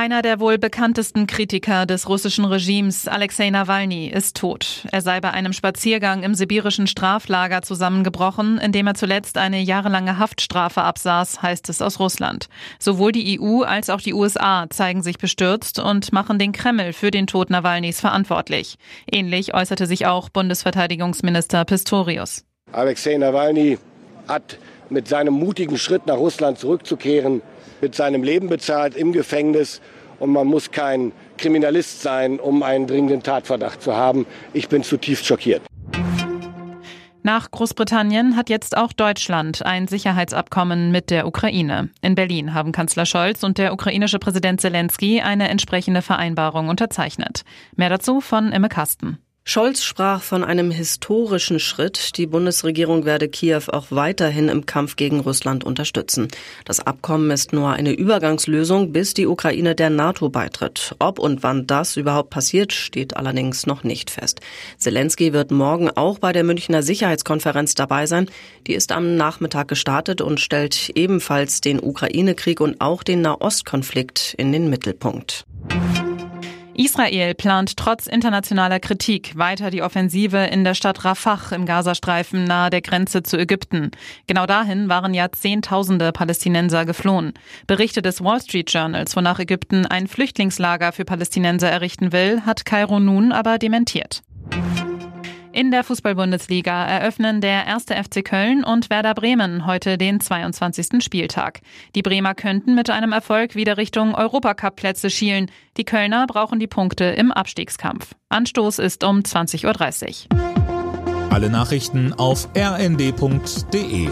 Einer der wohl bekanntesten Kritiker des russischen Regimes, Alexei Nawalny, ist tot. Er sei bei einem Spaziergang im sibirischen Straflager zusammengebrochen, in dem er zuletzt eine jahrelange Haftstrafe absaß, heißt es aus Russland. Sowohl die EU als auch die USA zeigen sich bestürzt und machen den Kreml für den Tod Nawalnys verantwortlich. Ähnlich äußerte sich auch Bundesverteidigungsminister Pistorius. Alexei Nawalny hat mit seinem mutigen Schritt nach Russland zurückzukehren mit seinem Leben bezahlt im Gefängnis. Und man muss kein Kriminalist sein, um einen dringenden Tatverdacht zu haben. Ich bin zutiefst schockiert. Nach Großbritannien hat jetzt auch Deutschland ein Sicherheitsabkommen mit der Ukraine. In Berlin haben Kanzler Scholz und der ukrainische Präsident Zelensky eine entsprechende Vereinbarung unterzeichnet. Mehr dazu von Imme Kasten. Scholz sprach von einem historischen Schritt. Die Bundesregierung werde Kiew auch weiterhin im Kampf gegen Russland unterstützen. Das Abkommen ist nur eine Übergangslösung, bis die Ukraine der NATO beitritt. Ob und wann das überhaupt passiert, steht allerdings noch nicht fest. Zelensky wird morgen auch bei der Münchner Sicherheitskonferenz dabei sein. Die ist am Nachmittag gestartet und stellt ebenfalls den Ukraine-Krieg und auch den Nahostkonflikt in den Mittelpunkt. Israel plant trotz internationaler Kritik weiter die Offensive in der Stadt Rafah im Gazastreifen nahe der Grenze zu Ägypten. Genau dahin waren ja Zehntausende Palästinenser geflohen. Berichte des Wall Street Journals, wonach Ägypten ein Flüchtlingslager für Palästinenser errichten will, hat Kairo nun aber dementiert. In der Fußball-Bundesliga eröffnen der erste FC Köln und Werder Bremen heute den 22. Spieltag. Die Bremer könnten mit einem Erfolg wieder Richtung Europacup-Plätze schielen. Die Kölner brauchen die Punkte im Abstiegskampf. Anstoß ist um 20.30 Uhr. Alle Nachrichten auf rnd.de